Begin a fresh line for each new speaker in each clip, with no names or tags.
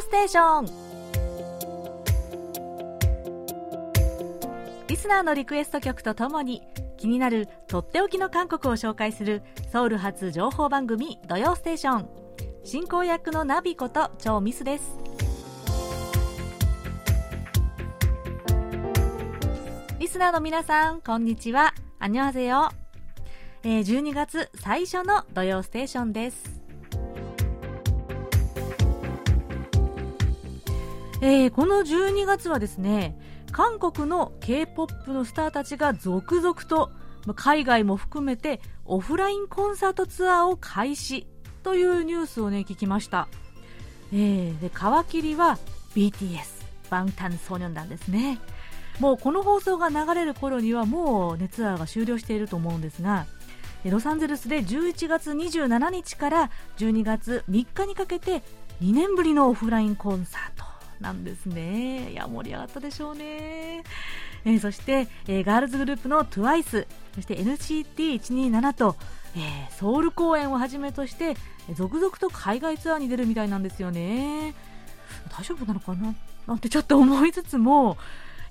ステーション」リスナーのリクエスト曲とともに気になるとっておきの韓国を紹介するソウル発情報番組「土曜ステーション」進行役のナビこと超ミスです。リスナーの皆さんこんにちは。アニョハセヨえー、12月最初の土曜ステーションです。えー、この12月はですね、韓国の K-POP のスターたちが続々と海外も含めてオフラインコンサートツアーを開始というニュースをね聞きました、えー、で皮切りは BTS バンタンソニョン団ですね。もうこの放送が流れる頃にはもう、ね、ツアーが終了していると思うんですがロサンゼルスで11月27日から12月3日にかけて2年ぶりのオフラインコンサート。なんですね。いや、盛り上がったでしょうね。えー、そして、えー、ガールズグループの TWICE、そして NCT127 と、えー、ソウル公演をはじめとして、続々と海外ツアーに出るみたいなんですよね。大丈夫なのかな？なんてちょっと思いつつも、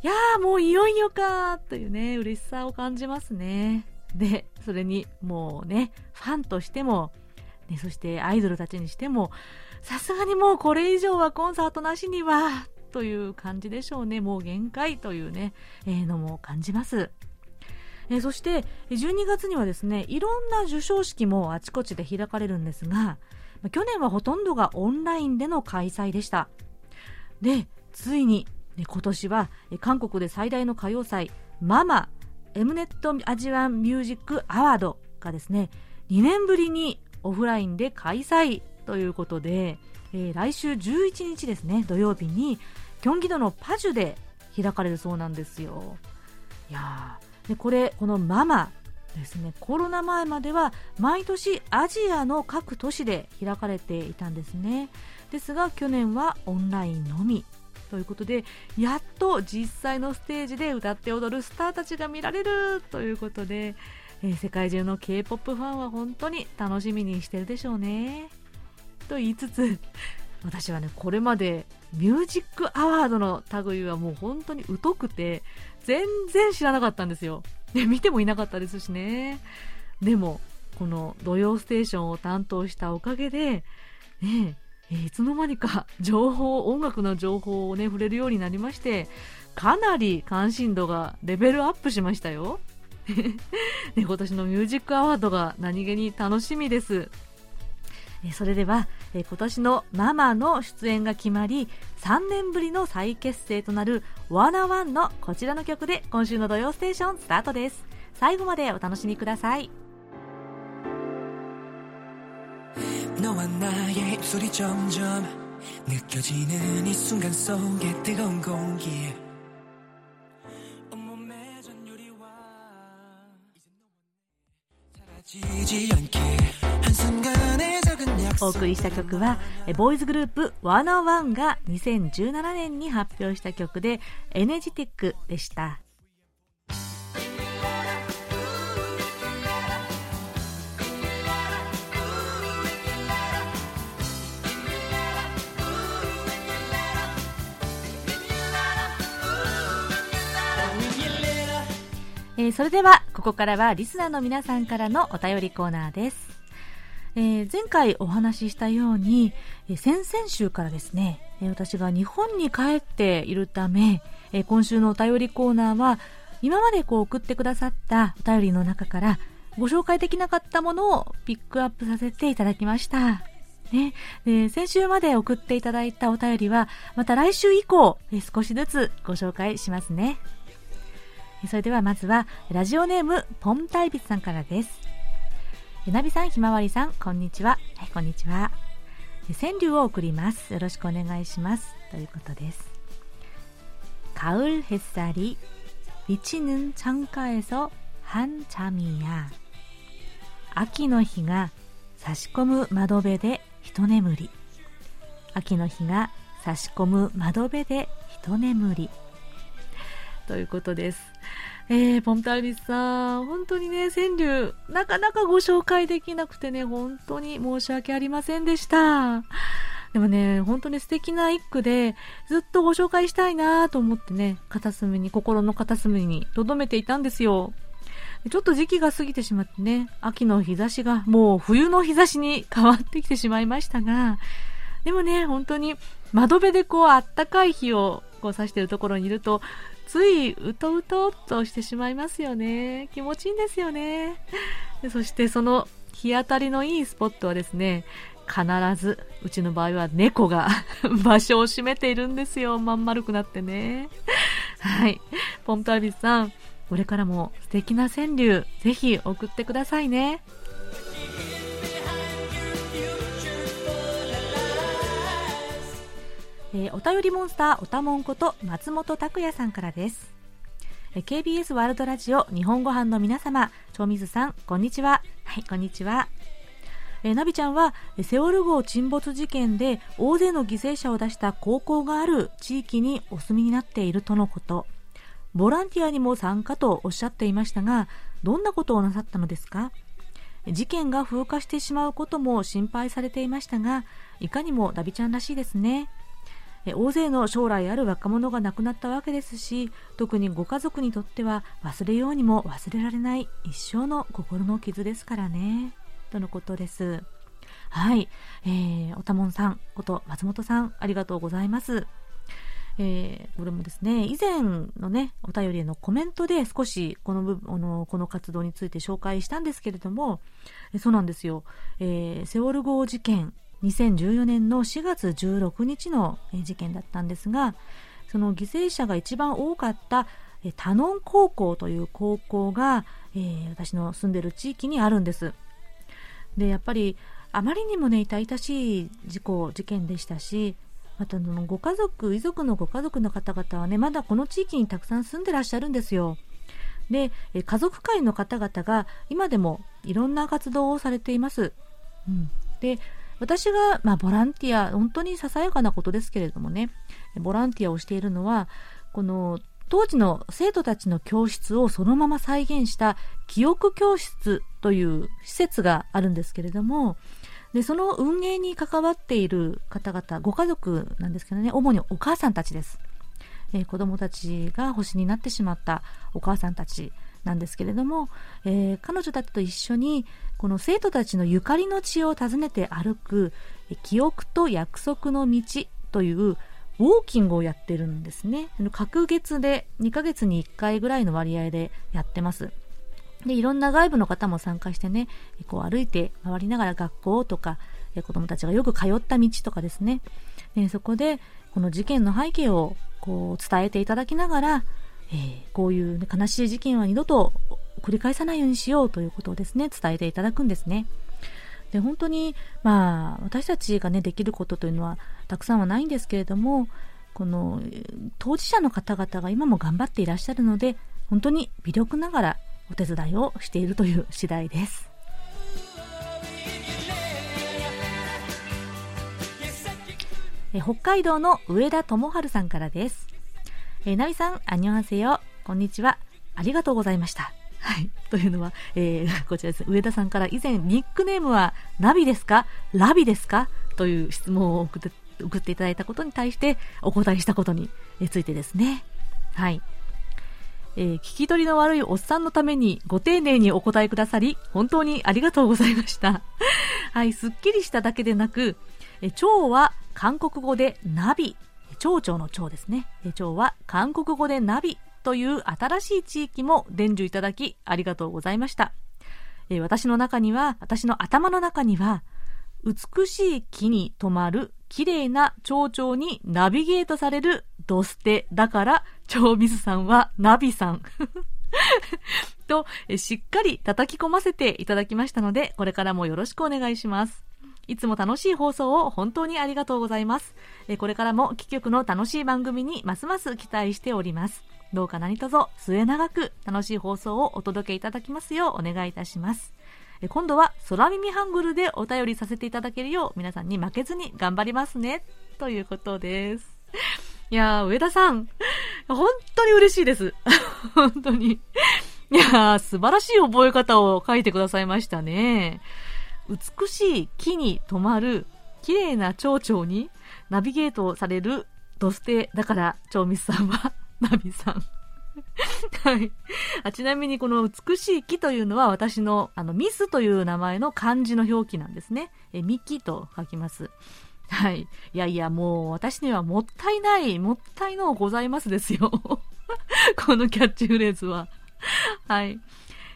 いやーもういよいよかーというね、嬉しさを感じますね。で、それにもうね、ファンとしても、ね、そしてアイドルたちにしても、さすがにもうこれ以上はコンサートなしには、という感じでしょうね。もう限界というね、えー、のも感じます。えー、そして、12月にはですね、いろんな授賞式もあちこちで開かれるんですが、去年はほとんどがオンラインでの開催でした。で、ついに、ね、今年は韓国で最大の歌謡祭、ママエムネットアジアンミュージックアワードがですね、2年ぶりにオフラインで開催ということで、えー、来週11日ですね、土曜日に、キョンギドのパジュで開かれるそうなんですよ。いやでこれ、このママですね、コロナ前までは毎年アジアの各都市で開かれていたんですね。ですが去年はオンラインのみということでやっと実際のステージで歌って踊るスターたちが見られるということで、えー、世界中の K-POP ファンは本当に楽しみにしてるでしょうね。と言いつつ 私はねこれまでミュージックアワードの類はもう本当に疎くて全然知らなかったんですよ。で見てもいなかったですしね。でもこの「土曜ステーション」を担当したおかげでねえ、いつの間にか 情報、音楽の情報をね、触れるようになりまして、かなり関心度がレベルアップしましたよ。ね、今年のミュージックアワードが何気に楽しみです。えそれでは、え今年のママの出演が決まり、3年ぶりの再結成となるワナワンのこちらの曲で今週の土曜ステーションスタートです。最後までお楽しみください。 너와 나의 입술이 점점 느껴지는 이 순간 속에 뜨거운 공기 온몸에 전율이와 사라지지 않게 한순간에 작은 약속 お送りした曲はボーイズグループ101が2017年に発表した曲でエネジティックでした。え、それではここからはリスナーの皆さんからのお便りコーナーです、えー、前回お話ししたように、え、先々週からですね、え私が日本に帰っているため、え今週のお便りコーナーは今までこう送ってくださったお便りの中からご紹介できなかったものをピックアップさせていただきました。ね、で先週まで送っていただいたお便りはまた来週以降少しずつご紹介しますね。それではまずはラジオネームポンタイビスさんからですえなびさんひまわりさんこんにちははいこんにちは川柳を送りますよろしくお願いしますということです가을햇살이비치는창가에서한잠이야秋の日が差し込む窓辺で一眠り秋の日が差し込む窓辺で一眠りということです。 えー、ポンターリスさん、本当にね、川柳、なかなかご紹介できなくてね、本当に申し訳ありませんでした。でもね、本当に素敵な一句で、ずっとご紹介したいなと思ってね、片隅に、心の片隅に留めていたんですよ。ちょっと時期が過ぎてしまってね、秋の日差しがもう冬の日差しに変わってきてしまいましたが、でもね、本当に窓辺でこうあったかい日をこう指してるところにいると、ついうとうとっとしてしまいますよね。気持ちいいんですよね。そしてその日当たりのいいスポットはですね、必ず、うちの場合は猫が 場所を占めているんですよ。まん丸くなってね。はい。ポンプアビスさん、これからも素敵な川柳、ぜひ送ってくださいね。えー、お便りモンスターおたもんこと松本拓也さんからです。KBS ワールドラジオ日本語版の皆様、長水さん、こんにちは。はい、こんにちは。えー、ナビちゃんはセオル号沈没事件で大勢の犠牲者を出した高校がある地域にお住みになっているとのことボランティアにも参加とおっしゃっていましたがどんなことをなさったのですか？事件が風化してしまうことも心配されていましたがいかにもナビちゃんらしいですね大勢の将来ある若者が亡くなったわけですし特にご家族にとっては忘れようにも忘れられない一生の心の傷ですからね。とのことです。はい。えー、おたもんさんこと松本さん、ありがとうございます。えー、これもですね、以前のね、お便りへのコメントで少しこの部分、のこの活動について紹介したんですけれども、そうなんですよ。えー、セオル号事件、2014年の4月16日の事件だったんですが、その犠牲者が一番多かったタノン高校という高校が、えー、私の住んでる地域にあるんです。でやっぱりあまりにもね痛々しい事故事件でしたしまたのご家族遺族のご家族の方々はねまだこの地域にたくさん住んでらっしゃるんですよ。で家族会の方々が今でもいろんな活動をされています、うん、で私が、まあ、ボランティア本当にささやかなことですけれどもねボランティアをしているのはこの当時の生徒たちの教室をそのまま再現した記憶教室という施設があるんですけれども、でその運営に関わっている方々、ご家族なんですけどね、主にお母さんたちです。えー、子供たちが星になってしまったお母さんたちなんですけれども、えー、彼女たちと一緒にこの生徒たちのゆかりの地を訪ねて歩く記憶と約束の道というウォーキングをやってるんですね。隔月で2ヶ月に1回ぐらいの割合でやってます。で、いろんな外部の方も参加してね、こう歩いて回りながら学校とか、子供たちがよく通った道とかですね、そこでこの事件の背景をこう伝えていただきながら、えー、こういう、ね、悲しい事件は二度と繰り返さないようにしようということをですね、伝えていただくんですね。で本当に、まあ、私たちが、ね、できることというのはたくさんはないんですけれどもこの当事者の方々が今も頑張っていらっしゃるので本当に微力ながらお手伝いをしているという次第です。北海道の上田智春さんからです。えナビさん、あにょはせよ。こんにちは。ありがとうございました。はい。というのは、えー、こちらです。上田さんから以前、ニックネームはナビですか？ラビですか？という質問を送って送っていただいたことに対してお答えしたことについてですね。はい。えー、聞き取りの悪いおっさんのためにご丁寧にお答えくださり、本当にありがとうございました。はい、すっきりしただけでなく、え蝶は韓国語でナビ、蝶々の蝶ですね。蝶は韓国語でナビという新しい地域も伝授いただきありがとうございました。え私の中には、私の頭の中には、美しい木に止まる綺麗な蝶々にナビゲートされるドステだから、蝶水さんはナビさん。と、しっかり叩き込ませていただきましたので、これからもよろしくお願いします。いつも楽しい放送を本当にありがとうございます。これからも貴局の楽しい番組にますます期待しております。どうか何卒末永く楽しい放送をお届けいただきますようお願いいたします。今度は空耳ハングルでお便りさせていただけるよう皆さんに負けずに頑張りますね。ということです。いやー、上田さん、本当に嬉しいです。本当に。いやー、素晴らしい覚え方を書いてくださいましたね。美しい木に止まる綺麗な蝶々にナビゲートされるドステだから、蝶ミスさんは ナビさん。はい。あちなみにこの美しい木というのは私のあのミスという名前の漢字の表記なんですね。え、ミキと書きます。はい。いやいや、もう私にはもったいない、もったいのございますですよ。このキャッチフレーズは。はい。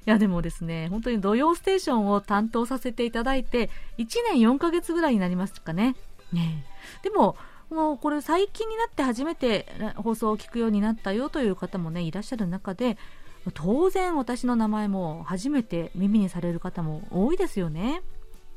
いや、でもですね、本当に土曜ステーションを担当させていただいて、1年4ヶ月ぐらいになりますかね。ねでも、もうこれ最近になって初めて放送を聞くようになったよという方もね、いらっしゃる中で、当然私の名前も初めて耳にされる方も多いですよね。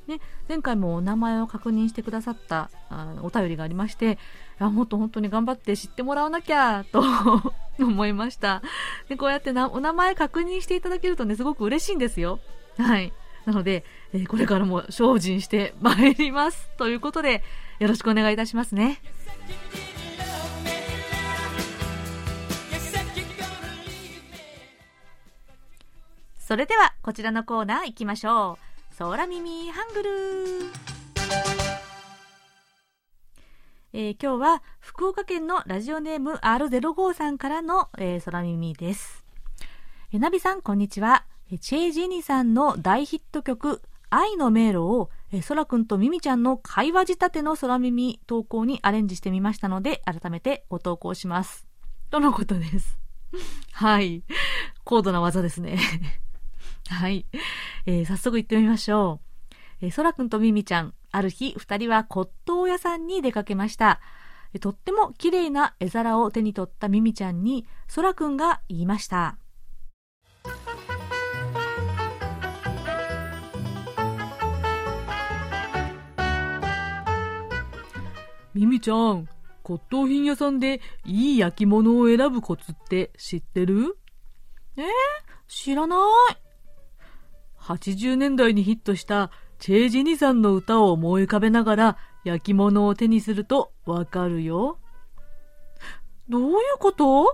ね、前回もお名前を確認してくださったあお便りがありましてあもっと本当に頑張って知ってもらわなきゃと 思いましたでこうやってなお名前確認していただけるとねすごく嬉しいんですよはいなので、えー、これからも精進してまいりますということでよろしくお願いいたしますね。それではこちらのコーナー行きましょう。空耳ハングルえー、今日は福岡県のラジオネーム R05 さんからの、えー、空耳です。えー、ナビさん、こんにちは。チェイ・ジェニさんの大ヒット曲、愛の迷路をえそらくんとみみちゃんの会話仕立ての空耳投稿にアレンジしてみましたので、改めてご投稿します。とのことです。はい。高度な技ですね。はい、えー、早速行ってみましょう。えー、そらくんとみみちゃん、ある日、二人は骨董屋さんに出かけました。えー、とっても綺麗な絵皿を手に取ったみみちゃんに、そらくんが言いました。ミミちゃん、骨董品屋さんでいい焼き物を選ぶコツって知ってる？えー、知らない。80年代にヒットしたチェージニさんの歌を思い浮かべながら焼き物を手にするとわかるよ。どういうこと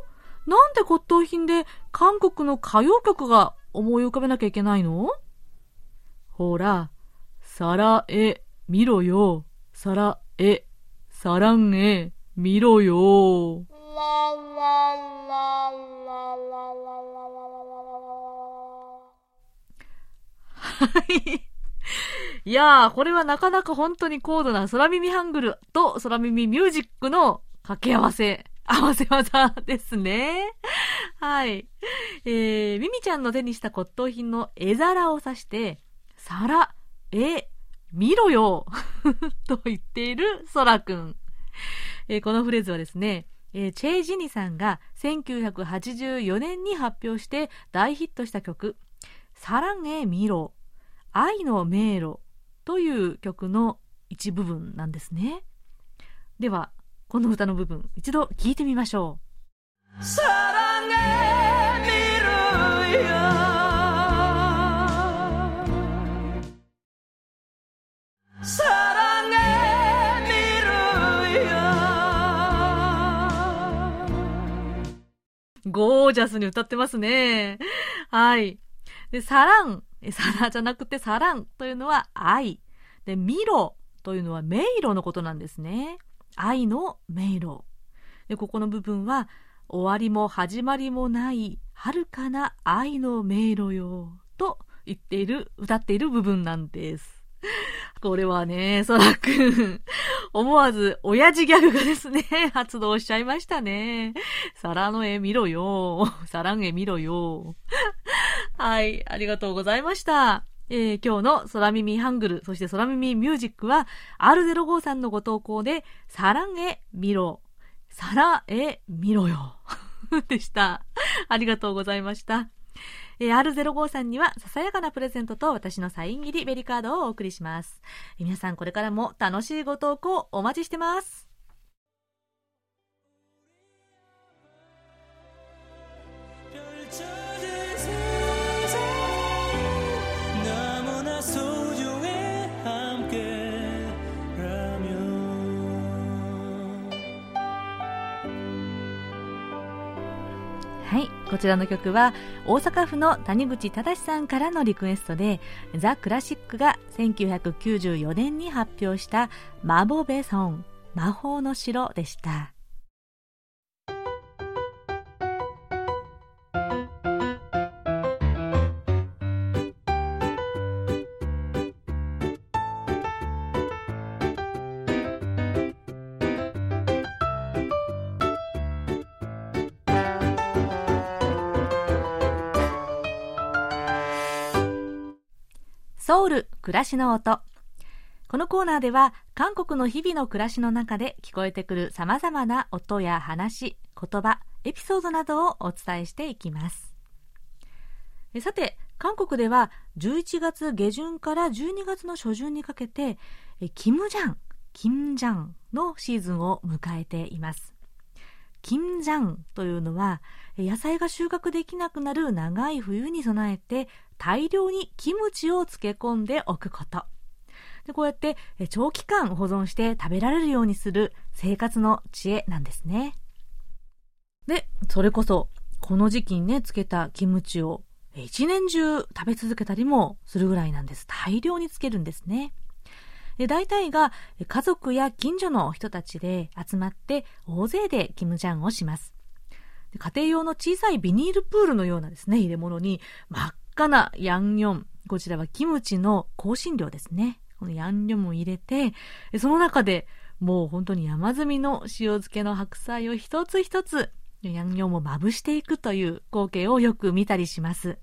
なんで骨董品で韓国の歌謡曲が思い浮かべなきゃいけないのほら、さらえ、見ろよ。さらえ、サランへ、見ろよ。い。いやー、これはなかなか本当に高度な空耳ハングルと空耳ミュージックの掛け合わせ、合わせ技ですね。はい。えー、ミミちゃんの手にした骨董品の絵皿を指して、皿、絵、見ろよ と言っているソラくん。えー、このフレーズはですね、えー、チェイ・ジニさんが1984年に発表して大ヒットした曲、サランエ・ミロ、愛の迷路という曲の一部分なんですね。では、この歌の部分、一度聞いてみましょう。サランエ・ミロよゴージャスに歌ってますね。はい。で、サラン、サラ じゃなくてサランというのは愛。で、ミロというのは迷路のことなんですね。愛の迷路。で、ここの部分は、終わりも始まりもない遥かな愛の迷路よ。と言っている、歌っている部分なんです。これはね、そらくん、思わず親父ギャグがですね、発動しちゃいましたね。皿の絵見ろよ。皿の絵見ろよ。はい、ありがとうございました。えー、今日の空耳ハングル、そして空耳ミュージックは、R05 さんのご投稿で、サランへ見ろ。サラへ見ろよ。でした。ありがとうございました。えー、R05 さんにはささやかなプレゼントと私のサイン入りベリカードをお送りします。えー、皆さんこれからも楽しいご投稿お待ちしてます。はいこちらの曲は大阪府の谷口正さんからのリクエストでザ・クラシックが1994年に発表したマボベソン魔法の城でした。ソウル暮らしの音。このコーナーでは韓国の日々の暮らしの中で聞こえてくる様々な音や話言葉エピソードなどをお伝えしていきます。さて韓国では11月下旬から12月の初旬にかけてキムジャンキムジャンのシーズンを迎えています。キムジャンというのは野菜が収穫できなくなる長い冬に備えて大量にキムチを漬け込んでおくこと。でこうやって長期間保存して食べられるようにする生活の知恵なんですね。で、それこそ、この時期にね、漬けたキムチを一年中食べ続けたりもするぐらいなんです。大量に漬けるんですね。で大体が家族や近所の人たちで集まって大勢でキムジャンをします。家庭用の小さいビニールプールのようなですね、入れ物に真っ赤なヤンニョン。こちらはキムチの香辛料ですね。このヤンニョンを入れて、その中でもう本当に山積みの塩漬けの白菜を一つ一つ、ヤンニョンをまぶしていくという光景をよく見たりします。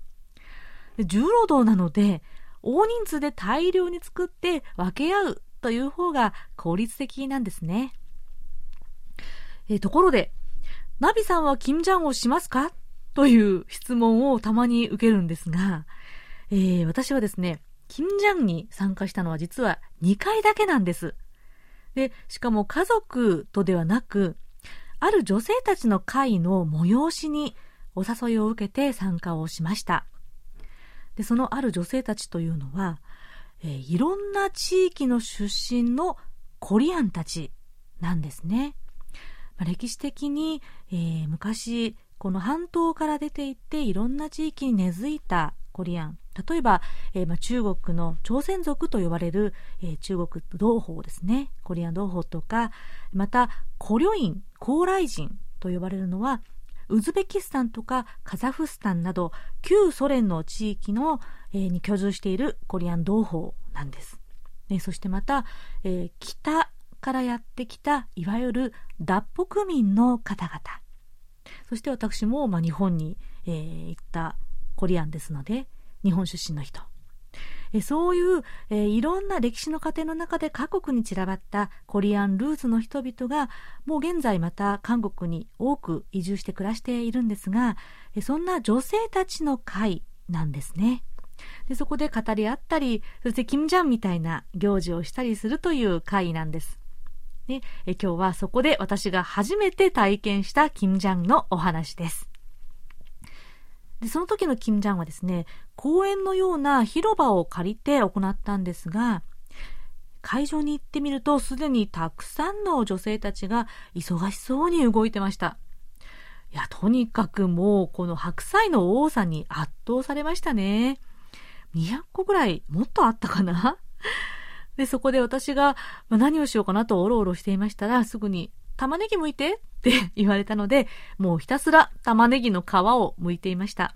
重労働なので、大人数で大量に作って分け合うという方が効率的なんですね。えところで、ナビさんはキムジャンをしますか？という質問をたまに受けるんですが、えー、私はですね、キムジャンに参加したのは実は2回だけなんです。で、しかも家族とではなく、ある女性たちの会の催しにお誘いを受けて参加をしました。で、そのある女性たちというのは、えー、いろんな地域の出身のコリアンたちなんですね。まあ、歴史的に、えー、昔、この半島から出ていっていろんな地域に根付いたコリアン。例えば、えー、まあ、中国の朝鮮族と呼ばれる、えー、中国同胞ですね。コリアン同胞とか、また、コリョイン、高麗人と呼ばれるのは、ウズベキスタンとかカザフスタンなど旧ソ連の地域の、えー、に居住しているコリアン同胞なんです。ね、そしてまた、えー、北からやってきたいわゆる脱北民の方々そして私も、まあ、日本に、えー、行ったコリアンですので日本出身の人えそういう、え、いろんな歴史の過程の中で各国に散らばったコリアンルーツの人々がもう現在また韓国に多く移住して暮らしているんですが、えそんな女性たちの会なんですね。でそこで語り合ったりそしてキムジャンみたいな行事をしたりするという会なんです。ね、え今日はそこで私が初めて体験したキムジャンのお話です。で、その時のキムジャンはですね、公園のような広場を借りて行ったんですが、会場に行ってみるとすでにたくさんの女性たちが忙しそうに動いてました。いや、とにかくもうこの白菜の多さに圧倒されましたね。200個ぐらいもっとあったかな？で、そこで私が、何をしようかなとおろおろしていましたら、すぐに、玉ねぎ剥いてって言われたので、もうひたすら玉ねぎの皮を剥いていました。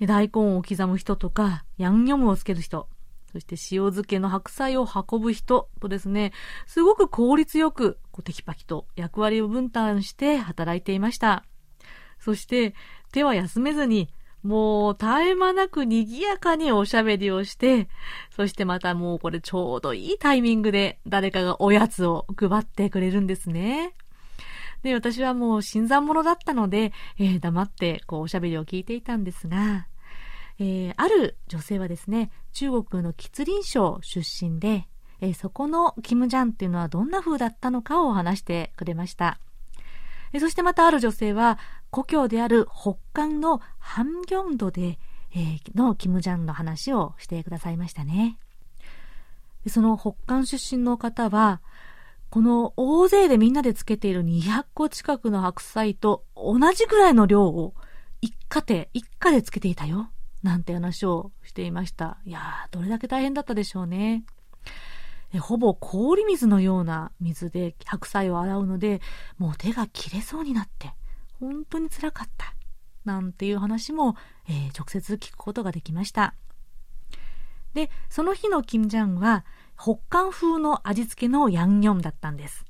大根を刻む人とか、ヤンニョムをつける人、そして塩漬けの白菜を運ぶ人とですね、すごく効率よく、こうテキパキと役割を分担して働いていました。そして、手は休めずに、もう絶え間なく賑やかにおしゃべりをして、そしてまたもうこれちょうどいいタイミングで誰かがおやつを配ってくれるんですね。で、私はもう新参者だったので、えー、黙ってこうおしゃべりを聞いていたんですが、えー、ある女性はですね、中国の吉林省出身で、えー、そこのキムジャンっていうのはどんな風だったのかを話してくれました。えそしてまたある女性は、故郷である北韓のハンギョンドで、え、のキムジャンの話をしてくださいましたね。その北韓出身の方は、この大勢でみんなでつけている200個近くの白菜と同じぐらいの量を一家庭、一家でつけていたよ。なんて話をしていました。いやー、どれだけ大変だったでしょうね。ほぼ氷水のような水で白菜を洗うので、もう手が切れそうになって、本当につらかった。なんていう話も、えー、直接聞くことができました。で、その日のキムジャンは、北韓風の味付けのヤンニョンだったんです。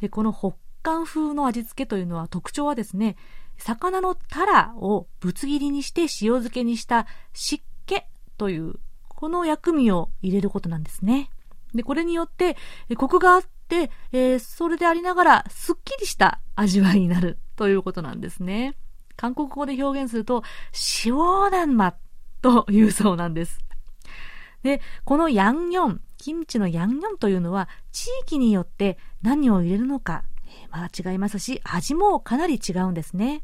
で、この北韓風の味付けというのは特徴はですね、魚のタラをぶつ切りにして塩漬けにした湿気という、この薬味を入れることなんですね。で、これによって、コクがあって、えー、それでありながら、すっきりした味わいになるということなんですね。韓国語で表現すると、塩なんまというそうなんです。で、このヤンニョン、キムチのヤンニョンというのは、地域によって何を入れるのか、えー、まあ違いますし、味もかなり違うんですね。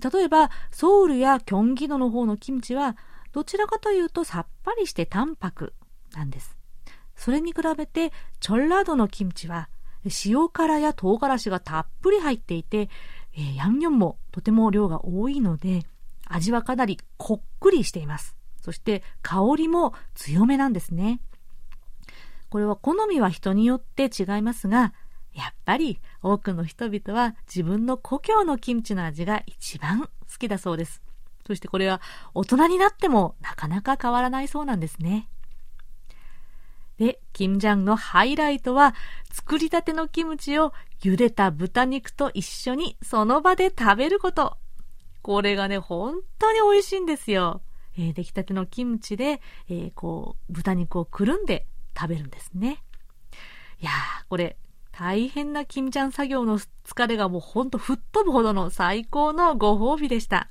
例えば、ソウルやキョンギドの方のキムチは、どちらかというとさっぱりして淡白なんです。それに比べて、チョンラードのキムチは、塩辛や唐辛子がたっぷり入っていて、えー、ヤンニョンもとても量が多いので、味はかなりこっくりしています。そして香りも強めなんですね。これは好みは人によって違いますが、やっぱり多くの人々は自分の故郷のキムチの味が一番好きだそうです。そしてこれは大人になってもなかなか変わらないそうなんですね。で、キムジャンのハイライトは、作りたてのキムチを茹でた豚肉と一緒にその場で食べること。これがね、本当に美味しいんですよ。えー、出来たてのキムチで、えー、こう、豚肉をくるんで食べるんですね。いやー、これ、大変なキムジャン作業の疲れがもうほんと吹っ飛ぶほどの最高のご褒美でした。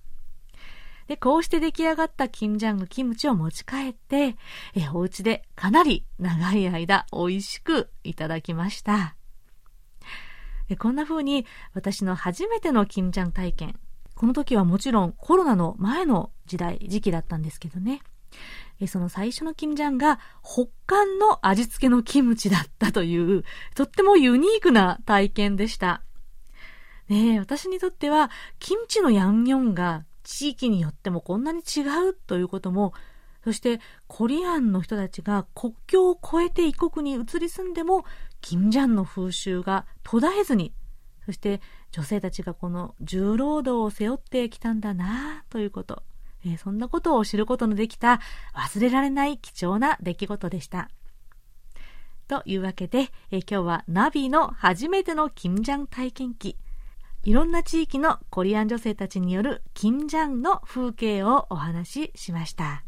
で、こうして出来上がったキムジャンのキムチを持ち帰って、え、お家でかなり長い間美味しくいただきました。でこんな風に私の初めてのキムジャン体験。この時はもちろんコロナの前の時代、時期だったんですけどね。その最初のキムジャンが北韓の味付けのキムチだったという、とってもユニークな体験でした。ねえ、私にとっては、キムチのヤンニョンが地域によってもこんなに違うということも、そしてコリアンの人たちが国境を越えて異国に移り住んでも、キムジャンの風習が途絶えずに、そして女性たちがこの重労働を背負ってきたんだなということ、えー、そんなことを知ることのできた忘れられない貴重な出来事でした。というわけで、えー、今日はナビの初めてのキムジャン体験記、いろんな地域のコリアン女性たちによる金ジャンの風景をお話ししました。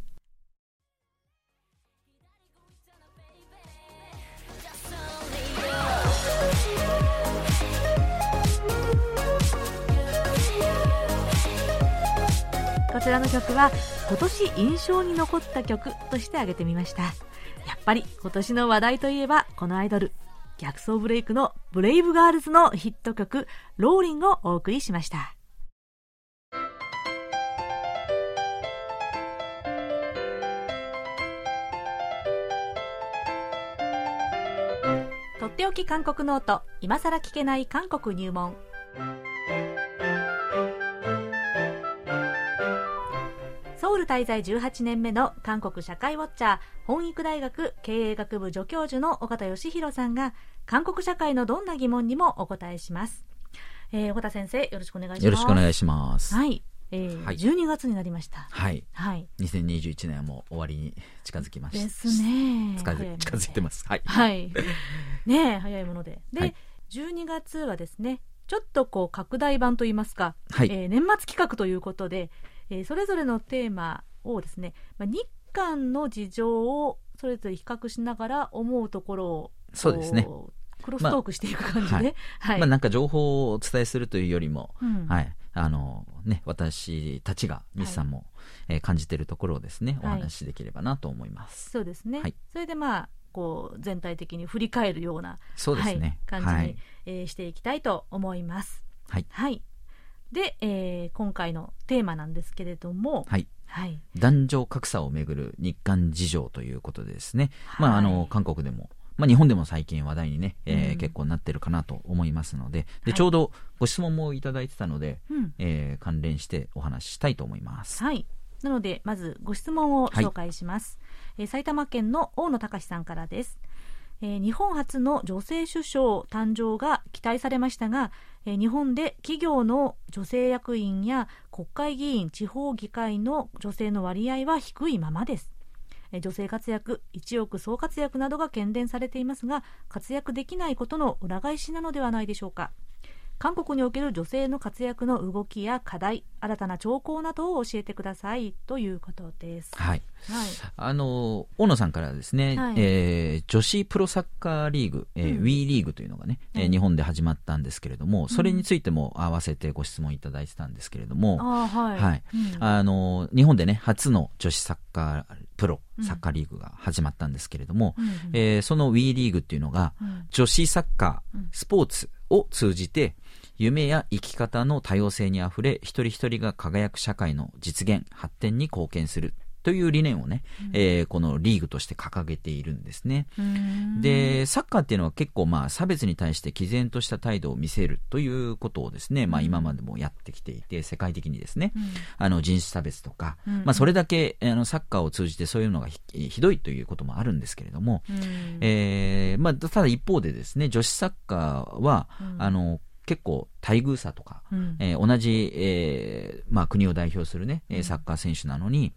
ちらの曲は今年印象に残った曲として挙げてみました。やっぱり今年の話題といえばこのアイドル、逆走ブレイクのブレイブガールズのヒット曲ローリンをお送りしました。とっておき韓国ノート今さら聞けない韓国入門ル滞在18年目の韓国社会ウォッチャー本育大学経営学部助教授の岡田義弘さんが韓国社会のどんな疑問にもお答えします。えー、岡田先生、よろしくお願いします。
よろしくお願いします。
はい。えーはい、12月になりました。
はい。はい。2021年はもう終わりに近づきました。
ですね。
近づ近づいてます。はい。
はい。ね早いもので。で、はい、12月はですね、ちょっとこう拡大版といいますか、はい、えー、年末企画ということで、えー、それぞれのテーマをですね、まあ、日韓の事情をそれぞれ比較しながら思うところを
そうですね。
クロストークしていく感じで、まあ、はい、
はい、まあ、なんか情報をお伝えするというよりも、うん、はい。あのね、私たちが西さんも、はい、えー、感じているところをですねお話しできればなと思います。
そうですね、はい、それでまあこう全体的に振り返るような
そうですね、
はい、感じに、えー、していきたいと思います。
はい、
はいで、えー、今回のテーマなんですけれども、
はい。はい、男女格差をめぐる日韓事情ということでですね、はい、まあ、あの韓国でもまあ、日本でも最近話題にね、えー、うん、結構なってるかなと思いますので。で、ちょうどご質問もいただいてたので、うん、えー、関連してお話ししたいと思います。
はい。なのでまずご質問を紹介します、はい、えー、埼玉県の大野隆さんからですえ、日本初の女性首相誕生が期待されましたが、え、日本で企業の女性役員や国会議員、地方議会の女性の割合は低いままです。え、女性活躍、一億総活躍などが懸念されていますが、活躍できないことの裏返しなのではないでしょうか。韓国における女性の活躍の動きや課題新たな兆候などを教えてください。ということです。
はい。はい、あの大野さんからですね、はい、えー、女子プロサッカーリーグ、えーうん、WE リーグというのがね、うん、日本で始まったんですけれども、それについても合わせてご質問いただいてたんですけれども、はい、はい、うん、あの日本でね初の女子サッカープロサッカーリーグが始まったんですけれども、うん、えー、その WE リーグっていうのが、女子サッカー、スポーツを通じて夢や生き方の多様性にあふれ、一人一人が輝く社会の実現、発展に貢献する。という理念をね、うん、えー、このリーグとして掲げているんですね。で、サッカーっていうのは結構まあ差別に対して毅然とした態度を見せるということをですね、まあ今までもやってきていて、世界的にですね、うん、あの人種差別とか、うん、まあそれだけあのサッカーを通じてそういうのがひどいということもあるんですけれども、えー、まあただ一方でですね、女子サッカーは、あの、結構待遇差とか、うん、えー、同じ、えーまあ、国を代表するね、うん、サッカー選手なのに、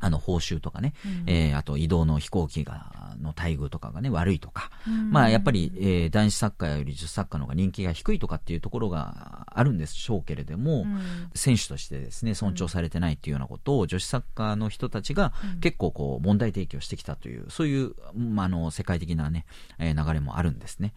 あの報酬とかね、うん、えー、あと移動の飛行機がの待遇とかがね悪いとか、うん、まあやっぱり、えー、男子サッカーより女子サッカーの方が人気が低いとかっていうところがあるんでしょうけれども、うん、選手としてですね尊重されてないっていうようなことを女子サッカーの人たちが結構こう問題提起をしてきたというそういう、まあ、あの世界的なね、えー、流れもあるんですね。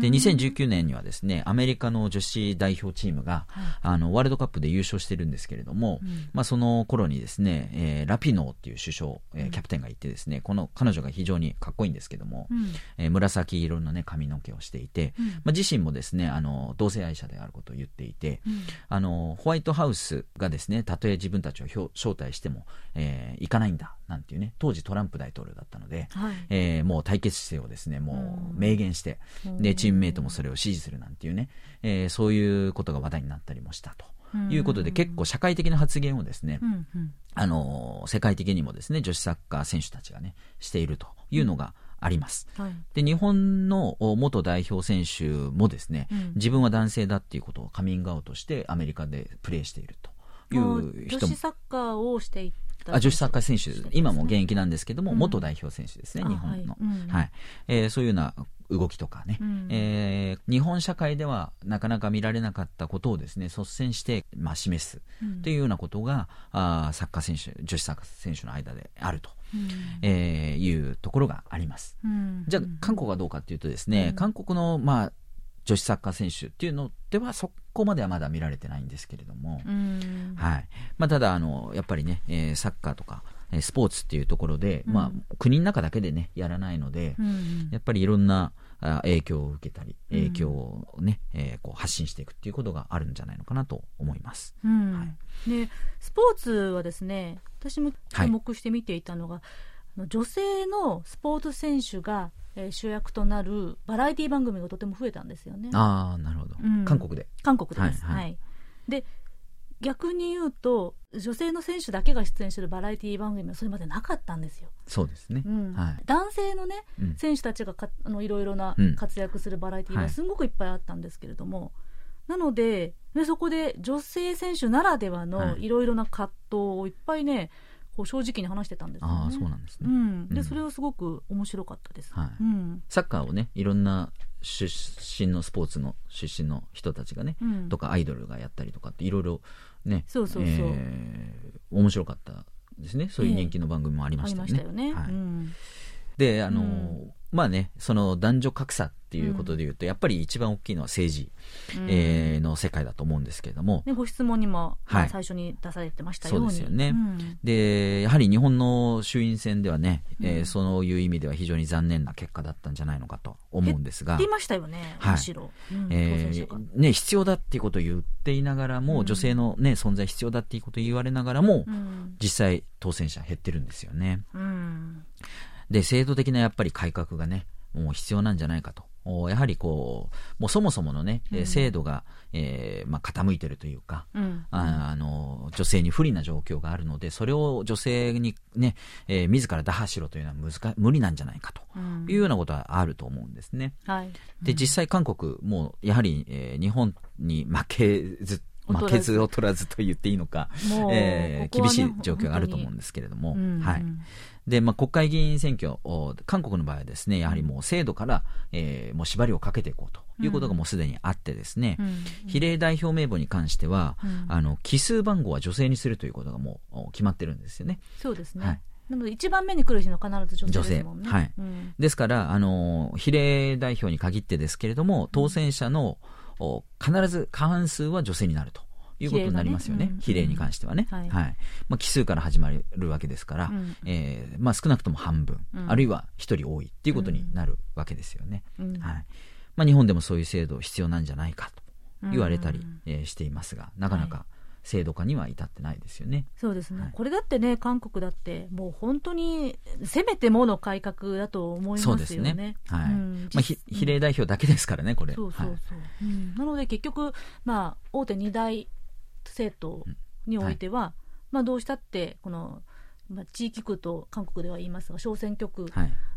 で2019年にはですねアメリカの女子代表チームが、あのワールドカップで優勝してるんですけれども、まあその頃にですね、えー、ラピノノーっていう首相、えー、キャプテンがいてですね、この彼女が非常にかっこいいんですけども、うん、えー、紫色のね、髪の毛をしていて、うん、まあ、自身もですね、あの、同性愛者であることを言っていて、うん、あの、ホワイトハウスがですね、たとえ自分たちを招待しても、えー、行かないんだ、なんていうね、当時トランプ大統領だったので、はい、えー、もう対決姿勢をですね、もう明言して、で、チームメイトもそれを支持するなんていうね、えー、そういうことが話題になったりもしたと。いうことで、結構社会的な発言をですね、うんうん、あの、世界的にもですね、女子サッカー選手たちがね、しているというのがあります。はい、で、日本の元代表選手もですね、うん、自分は男性だっていうことをカミングアウトしてアメリカでプレーしているという人も。女
子サッカーをしてい
あ女子サッカー選手、今も現役なんですけども、うん、元代表選手ですね、日本の。はい、はい、えー、そういうような動きとかね、うん、えー、日本社会ではなかなか見られなかったことをですね率先して、まあ、示す。というようなことが、うん、あサッカー選手女子サッカー選手の間であると、うん、えー、いうところがあります、うん、じゃあ韓国はどうかというとですね、韓国の、まあ、女子サッカー選手っていうのではそこまではまだ見られてないんですけれども、はい。まあ、ただあのやっぱりね、えー、サッカーとかスポーツっていうところで、まあ、国の中だけでねやらないので、やっぱりいろんな影響を受けたり影響をね、うん、えー、こう発信していくっていうことがあるんじゃないのかなと思います。
うん。はい、でスポーツはですね私も注目して見ていたのが、はい、女性のスポーツ選手がえー、主役となるバラエティ番組がとても増えたんですよね。
ああ、なるほど、うん、韓国で。
韓国ではい。はい、で、逆に言うと女性の選手だけが出演してるバラエティ番組はそれまでなかったんですよ。
そうですね、うん。
はい、男性のね、うん、選手たちがかあのいろいろな活躍するバラエティーがすごくいっぱいあったんですけれども、はい、なのででそこで女性選手ならではのい。ろいろな葛藤をいっぱいねこう正直に話してたんですよね。あ
そうなんですね、
うん、でそれはすごく面白かったです、
はい。うん、サッカーをねいろんな出身のスポーツの出身の人たちがね、うん、とかアイドルがやったりとかっていろいろね。そうそうそう、えー、面白かったですね。そういう人気の番組もありましたよね。えー、よね。はい、うん、であの、うん、まあねその男女格差っていうことでいうと、やっぱり一番大きいのは政治、うん、えー、の世界だと思うんですけれども、
ね、ご質問にも、はい、最初に出されてましたように。
そうですよね、うん、でやはり日本の衆院選ではね、うん、えー、そういう意味では非常に残念な結果だったんじゃないのかと思うんですが。
言いましたよね、むしろ、
うん、えー、ね、必要だっていうことを言っていながらも、女性の、ね、存在必要だっていうことを言われながらも、実際当選者減ってるんですよね。で制度的なやっぱり改革がねもう必要なんじゃないかと。やはりこう、もうそもそものね、うん、制度が、えー、まあ、傾いてるというか、うん、ああの、女性に不利な状況があるので、それを女性にね、えー、自ら打破しろというのは難無理なんじゃないかと。いうようなことはあると思うんですね。はい、で、実際韓国も、やはり、えー、日本に負けず負けず劣らずと言っていいのか、えー、厳しい状況があると思うんですけれども、はい。で、まあ、国会議員選挙、韓国の場合はですね、やはりもう制度から、えー、もう縛りをかけていこうということがもうすでにあってですね、うん、比例代表名簿に関しては、うん、あの、奇数番号は女性にするということがもう決まってるんですよね。
そうですね。はいなので一番目に来る人は必ず女性ですもんね。
はい。うん、ですから、あの、比例代表に限ってですけれども、当選者の、必ず過半数は女性になると。いうことになりますよね。比例、ねうん、に関してはね。はい。はい、まあ、奇数から始まるわけですから、うん、えー、まあ、少なくとも半分、うん、あるいは一人多いっていうことになるわけですよね。はい。まあ、日本でもそういう制度必要なんじゃないかと言われたり、えー、していますが、なかなか、制度化には至ってないですよね。
そうですね、はい、これだってね、韓国だって、もう本当に、せめてもの改革だと思いますよね。そうですね。
はい。うん、まあ、比例代表だけですからね、これ。
そうそうそう。はい、うん、なので結局、まあ、大手2大政党においては、はい、まあ、どうしたってこの、まあ、地域区と韓国では言いますが小選挙区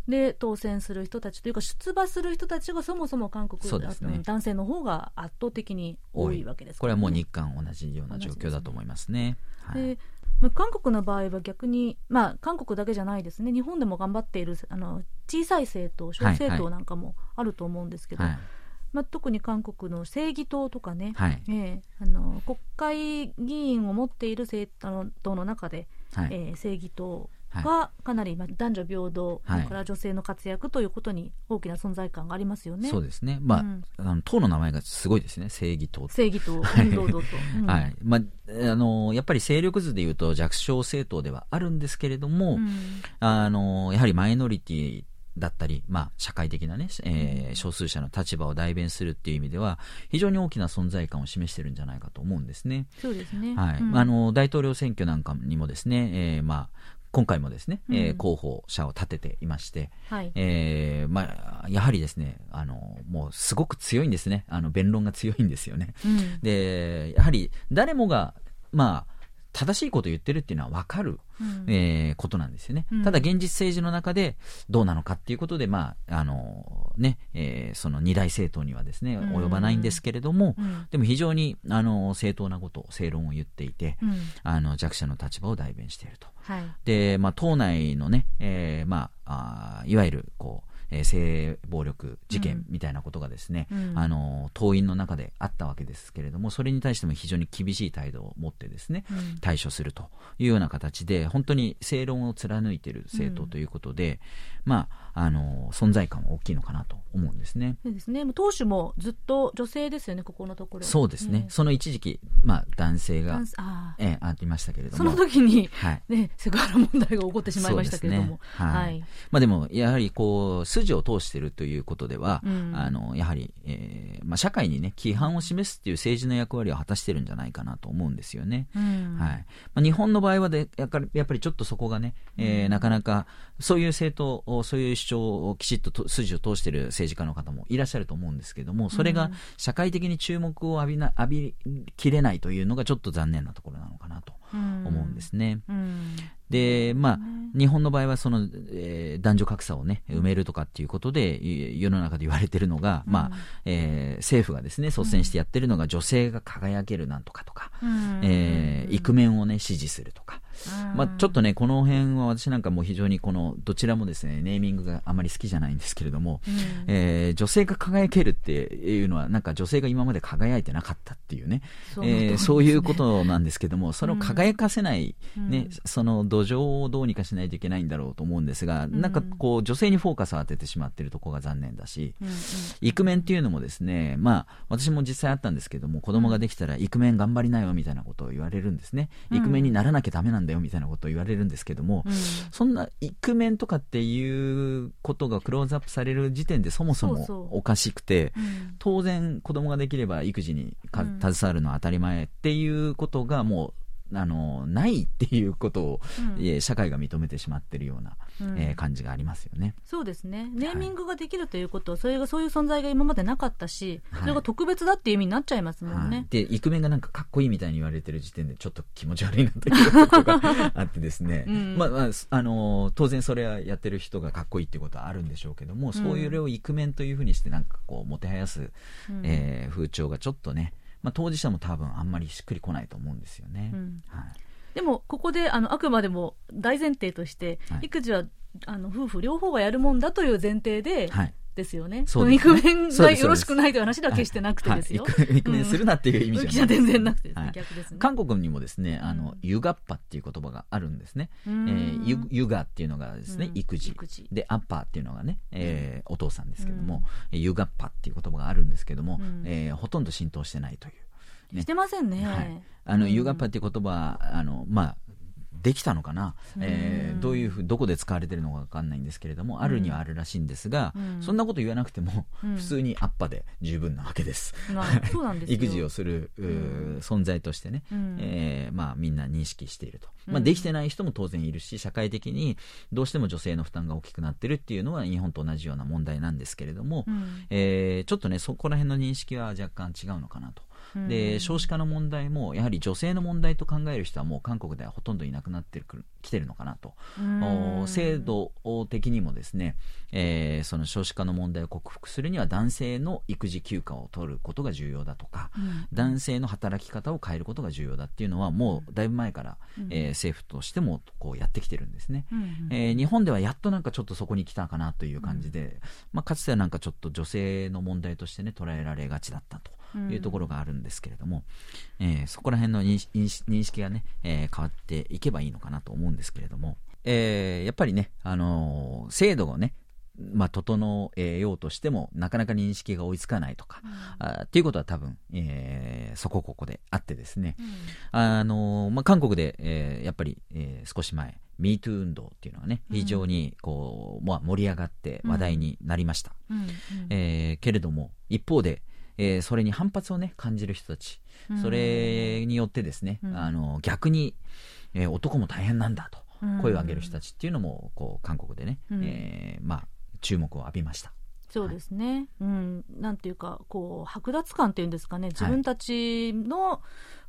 で当選する人たちというか出馬する人たちがそもそも韓国で、ね、男性の方が圧倒的に多いわけです、ね、
これはもう日韓同じような状況だと思いますね。
でまあ、韓国の場合は逆に、まあ、韓国だけじゃないですね。日本でも頑張っているあの小さい政党小政党なんかもあると思うんですけど、はいはいまあ、特に韓国の正義党とかね、はい、えー、あの国会議員を持っている政党の中で、はい、えー、正義党がかなり男女平等、それから女性の活躍ということに大きな存在感がありますよね。
そうですね。まあ、うん、あの党の名前がすごいですね。正義党。
正義党、堂々と。
はい。まあ、あの、やっぱり勢力図でいうと弱小政党ではあるんですけれども、うん、あの、やはりマイノリティだったり、まあ、社会的なね、えー、少数者の立場を代弁するっていう意味では、非常に大きな存在感を示してるんじゃないかと思うんですね。
そうですね。
はい。うん、あの、大統領選挙なんかにもですね、えー、まあ、今回もですね、うん、えー、候補者を立てていまして、はい、えー、まあ、やはりですね、あの、もうすごく強いんですね。あの、弁論が強いんですよね。うん、で、やはり誰もが、まあ、正しいことを言ってるっていうのは分かる、うん、えー、ことなんですよね、うん、ただ現実政治の中でどうなのかっていうことで、まああのねえー、その二大政党にはですね及ばないんですけれども、うん、でも非常にあの正当なこと正論を言っていて、あの弱者の立場を代弁していると、はい、で、まあ、党内のね、えーまあ、あいわゆるこうえー、性暴力事件みたいなことがですね、うん、あの党員の中であったわけですけれどもそれに対しても非常に厳しい態度を持ってですね、うん、対処するというような形で本当に正論を貫いている政党ということで、うん、まああの存在感は大きいのかなと思うんですね。
そうですね。党首もずっと女性ですよね、ここのところ。
そうですね。その一時期、まあ男性があ,、えありましたけれども、
その時に、はい、ねセクハラ問題が起こってしまいましたけれども、ね、はい。
まあでもやはりこう筋を通しているということでは、うん、あのやはり、えー、まあ社会にね規範を示すっていう政治の役割を果たしてるんじゃないかなと思うんですよね。うん、はい。まあ日本の場合はでやっぱりやっぱりちょっとそこがね、えー、うん、なかなかそういう政党そういう主張をきちっと筋を通している政治家の方もいらっしゃると思うんですけども、それが社会的に注目を浴びな浴びきれないというのがちょっと残念なところなのかなと思うんですね。で、まあ、日本の場合はその、えー、男女格差をね、埋めるとかっていうことで、世の中で言われてるのが、うん、まあ、えー、政府がですね、率先してやってるのが、女性が輝けるなんとかとか、うん、えー、イクメンをね、支持するとか、まあ、ちょっとね、この辺は私なんかも非常にこの、どちらもですね、ネーミングがあまり好きじゃないんですけれども、うん、えー、女性が輝けるっていうのは、なんか女性が今まで輝いてなかったっていうね、そう、ね、えー、そういうことなんですけども、それを輝かせない、ね、その土壌をどうにかしないといけないんだろうと思うんですが、なんかこう、女性にフォーカスを当ててしまっているところが残念だし、うんうん、イクメンっていうのもですね、まあ、私も実際あったんですけども、子供ができたらイクメン頑張りなよみたいなことを言われるんですね。イクメンにならなきゃダメなんだよみたいなことを言われるんですけども、うん、そんなイクメンとかっていうことがクローズアップされる時点でそもそもおかしくて、そうそううん、当然子供ができれば育児に携わるのは当たり前っていうことがもうあのないっていうことを、
うん。
えー社会が認めてしまってるような、
うん。
えー感じがありますよね。
そうですね。ネーミングができるということは、それがそういう存在が今までなかったし、
はい。
それが特別だっていう意味になっちゃいますもん
はい。
ね。
でイクメンがなんかかっこいいみたいに言われてる時点でちょっと気持ち悪いなというところがあってですね、
うん。
まあまああの当然それはやってる人がかっこいいっていうことはあるんでしょうけども、そういうれをイクメンというふうにしてなんかこうもてはやす、
うん。
えー風潮がちょっとね、まあ、当事者も多分あんまりしっくりこないと思うんですよね。
うん。
はい。
でもここであのあくまでも大前提として、
はい。
育児はあの夫婦両方がやるもんだという前提で、
はい
ですよね。
そうですね。
イクメン
そうです
がよろしくないという話では決してなくてですよ。
はい。はいイクイクメンするなっていう意味じゃ
うん。全然なくてですね、
はい。
逆ですね。
韓国にもですね、あの
うん、
ユガッパっていう言葉があるんですね。え
うん。
ー、ゆユガっていうのがですね、
うん。
育児。でアッパーっていうのがね、えーお父さんですけども、えーユガッパっていう言葉があるんですけども、
うん。
えーほとんど浸透してないという、ね。
してませんね。
はい、あの、
うん。
ユガッパっていう言葉はあのまあできたのかな、えー
うん
どういうふうどこで使われてるのかわかんないんですけれども、あるにはあるらしいんですが、
うん。
そんなこと言わなくても、
うん。
普通にアッパで十分なわけです。
まあそうなんですよ。
育児をする、存在としてね、
うん。
えーまあ、みんな認識していると、まあ、
うん
できてない人も当然いるし社会的にどうしても女性の負担が大きくなってるっていうのは日本と同じような問題なんですけれども、
うん。
えーちょっとねそこら辺の認識は若干違うのかなと。
うん。
で少子化の問題もやはり女性の問題と考える人はもう韓国ではほとんどいなくなってくる来てるのかなと、制度的にもですね、えーその少子化の問題を克服するには男性の育児休暇を取ることが重要だとか、
うん。
男性の働き方を変えることが重要だっていうのはもうだいぶ前から、
うん。
えー政府としてもこうやってきてるんですね、
うん
えー日本ではやっとなんかちょっとそこに来たかなという感じで、まあ、かつてはなんかちょっと女性の問題としてね捉えられがちだったというところがあるんですけれども、えーそこら辺の認識がね、えー変わっていけばいいのかなと思うんですけれども、えーやっぱりね、あのー制度をねまあ、整えようとしてもなかなか認識が追いつかないとか、あっていうことは多分、えーそこここであってですね、あのまあ、韓国で、えーやっぱり、えー少し前 MeToo 運動っていうのがね非常にこう、まあ、盛り上がって話題になりました、
うん。うん。
えーけれども一方で、えーそれに反発をね感じる人たち、
うん。
それによってですね、
うん。
あの逆に、えー男も大変なんだと
うん。
声を上げる人たちっていうのもこう韓国でね、
うん。
えーまあ、注目を浴びました。
そうですね、うん、なんていうかこう剥奪感っていうんですかね。自分たちの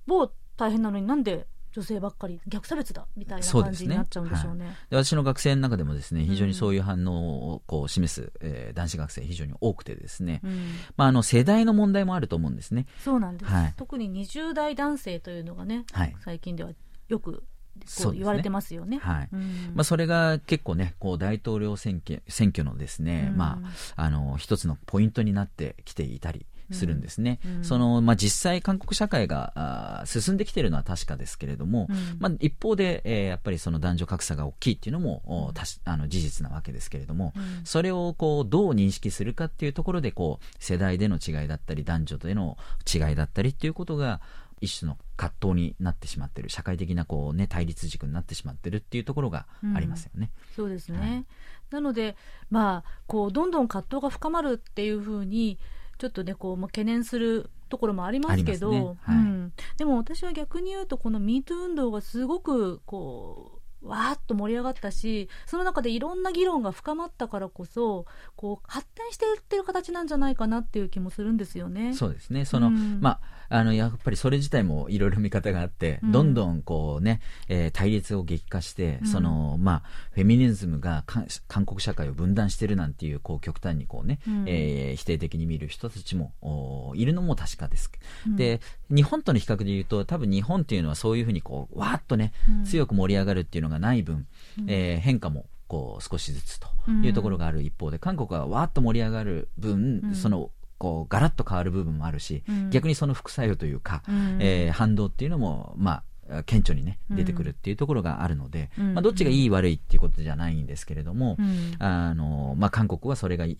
某大変なのになんで女性ばっかり逆差別だみたいな感じになっちゃうんでしょうね。
で私の学生の中でもですね非常にそういう反応をこう示す、えー男子学生非常に多くてですね、
うん。
まあ、あの世代の問題もあると思うんですね。
そうなんです、
はい。
特に20代男性というのがね、
はい。
最近ではよく
そう
言われてますよね。
はい。
うん。
まあ、それが結構ねこう大統領選挙選挙のですね、
うん。
まあ、あの一つのポイントになってきていたりするんですね、
うん。
そのまあ、実際、韓国社会が進んできているのは確かですけれども、
うん。
まあ、一方で、えーやっぱりその男女格差が大きいっていうのも、おたしあの事実なわけですけれども、
うん。
それをこうどう認識するかっていうところでこう世代での違いだったり男女での違いだったりっていうことが一種の葛藤になってしまってる社会的なこう、ね、対立軸になってしまってるっていうところがありますよね。
そうですね、
はい。
なので、まあ、こうどんどん葛藤が深まるっていうふうにちょっとねこう、まあ、懸念するところもありますけど
ねはい
うん、でも私は逆に言うとこの MeToo 運動がすごくこうわーっと盛り上がったしその中でいろんな議論が深まったからこそこう発展していってる形なんじゃないかなっていう気もするんですよね。
そうですね。その、
うん。
まあ、あのやっぱりそれ自体もいろいろ見方があって、
うん。
どんどんこう、ねえー対立を激化して、
うん。
そのまあ、フェミニズムがか韓国社会を分断してるなんていうこう極端にこう、ね
うん。
えー否定的に見る人たちもおいるのも確かです。
うん。
で日本との比較で言うと多分日本っていうのはそういうふうにこうわーっとね、
うん。
強く盛り上がるっていうのがない分、
うん。
えー変化もこう少しずつというところがある一方で、韓国はわーっと盛り上がる分、
うん。
そのこうガラッと変わる部分もあるし、
うん。
逆にその副作用というか、
うん。
えー反動っていうのも、まあ、顕著にね
うん。
出てくるっていうところがあるので、
うん。
まあ、どっちがいい悪いっていうことじゃないんですけれども、
うん。
あのまあ、韓国はそれがい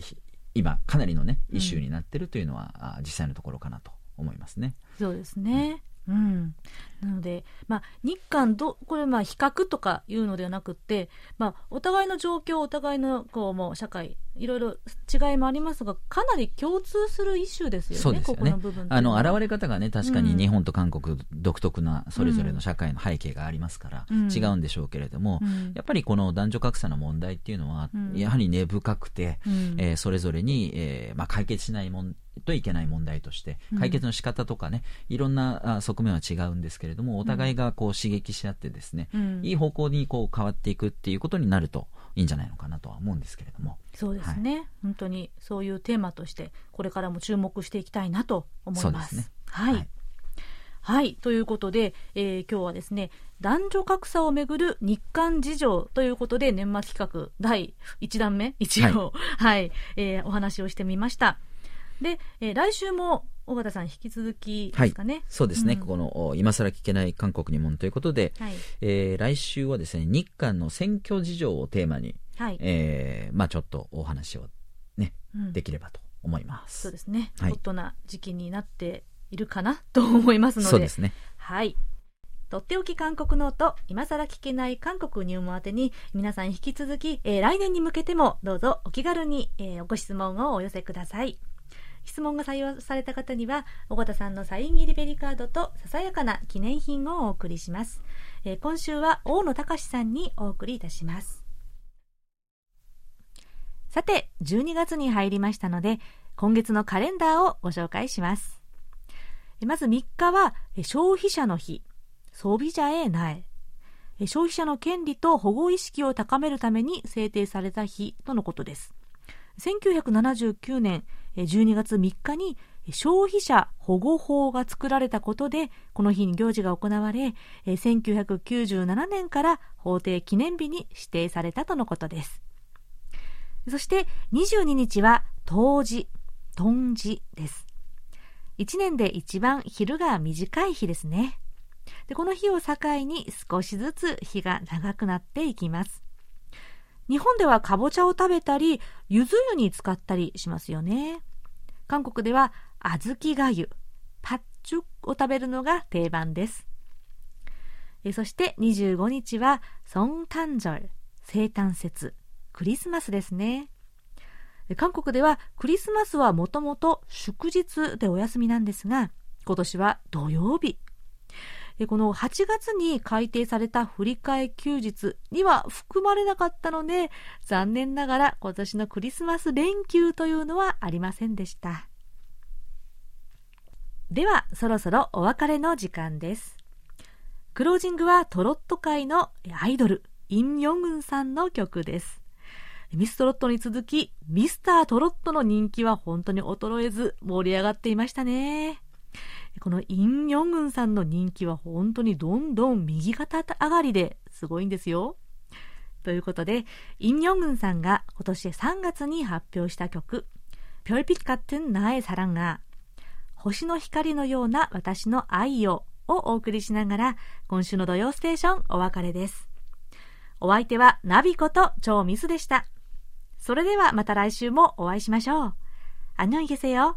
今かなりのね
うん。
イシューになってるというのは、あ実際のところかなと思いますね。
そうですね。うん、なので、まあ、日韓ど、これ、まあ、比較とかいうのではなくて、まあ、お互いの状況、お互いのこうもう社会、いろいろ違いもありますが、かなり共通するイシューですよね。ここの部分
あの、
現
現れ方がね、確かに日本と韓国独特なそれぞれの社会の背景がありますから、
うん。
違うんでしょうけれども、
うん。
やっぱりこの男女格差の問題っていうのは、
うん。
やはり根深くて、
うん。
えーそれぞれに、えーまあ、解決しないもんといけない問題として
うん。
解決の仕方とかね、いろんなあ側面は違うんですけれどもお互いがこう刺激し合ってですね、
うん。
いい方向にこう変わっていくっていうことになるといいんじゃないのかなとは思うんですけれども。
そうですね、本当にそういうテーマとして、これからも注目していきたいなと思いま。
そうですすね。
はい、
はい。
はい、ということで、えー今日はですね、男女格差をめぐる日韓事情ということで、年末企画第1弾目、一応、はい、えーお話をしてみました。で、えー来週も、尾形さん引き続きですかね。
そうですね、
うん
このお今更聞けない韓国にもんということで、
はい。
えー来週はですね日韓の選挙事情をテーマに、
はい。
えーまあ、ちょっとお話を、ね、
うん
できればと思います。
そうですね、
はい
ホットな時期になっているかなと思いますので。
そうですね
はい。とっておき韓国ノート、今更聞けない韓国入門宛てに、皆さん引き続き、えー来年に向けてもどうぞお気軽に、えーご質問をお寄せください。質問が採用された方には、尾形さんのサイン入りベリカードとささやかな記念品をお送りします。えー今週は大野隆さんにお送りいたします。さて、12月に入りましたので、今月のカレンダーをご紹介します。えまず3日はえ消費者の日、装備者へ苗。え消費者の権利と保護意識を高めるために制定された日とのことです。1979年12月3日に消費者保護法が作られたことで、この日に行事が行われ、1997年から法定記念日に指定されたとのことです。そして22日は冬至、冬至です。1年で一番昼が短い日ですね。でこの日を境に少しずつ日が長くなっていきます。日本ではかぼちゃを食べたり、ゆず湯に使ったりしますよね。韓国では小豆がゆ、パッチュを食べるのが定番です。そして25日はソンタンジョル、生誕節、クリスマスですね。韓国ではクリスマスはもともと祝日でお休みなんですが、今年は土曜日。この8月に改定された振り替え休日には含まれなかったので、残念ながら今年のクリスマス連休というのはありませんでした。では、そろそろお別れの時間です。クロージングはトロット界のアイドル、イン・ヨングンさんの曲です。ミストロットに続き、ミスタートロットの人気は本当に衰えず盛り上がっていましたね。このイン・ヨングンさんの人気は本当にどんどん右肩上がりですごいんですよ。ということで、イン・ヨングンさんが今年3月に発表した曲、별빛같은나의사랑아星の光のような私の愛ををお送りしながら、今週の土曜ステーションお別れです。お相手はナビこと超ミスでした。それではまた来週もお会いしましょう。안녕히계세요